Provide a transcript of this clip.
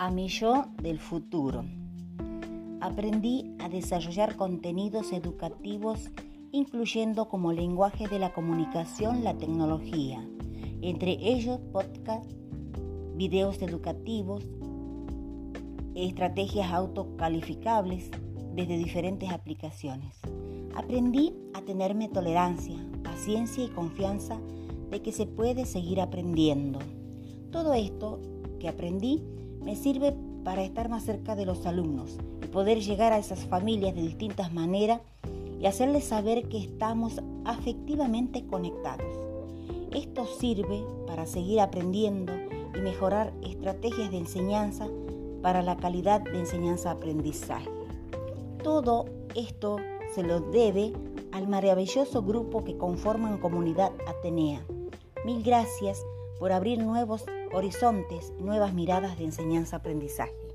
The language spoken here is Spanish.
a mi yo del futuro. Aprendí a desarrollar contenidos educativos incluyendo como lenguaje de la comunicación la tecnología, entre ellos podcasts, videos educativos, estrategias autocalificables desde diferentes aplicaciones. Aprendí a tenerme tolerancia, paciencia y confianza de que se puede seguir aprendiendo. Todo esto que aprendí me sirve para estar más cerca de los alumnos y poder llegar a esas familias de distintas maneras y hacerles saber que estamos afectivamente conectados. Esto sirve para seguir aprendiendo y mejorar estrategias de enseñanza para la calidad de enseñanza-aprendizaje. Todo esto se lo debe al maravilloso grupo que conforman Comunidad Atenea. Mil gracias por abrir nuevos horizontes, nuevas miradas de enseñanza-aprendizaje.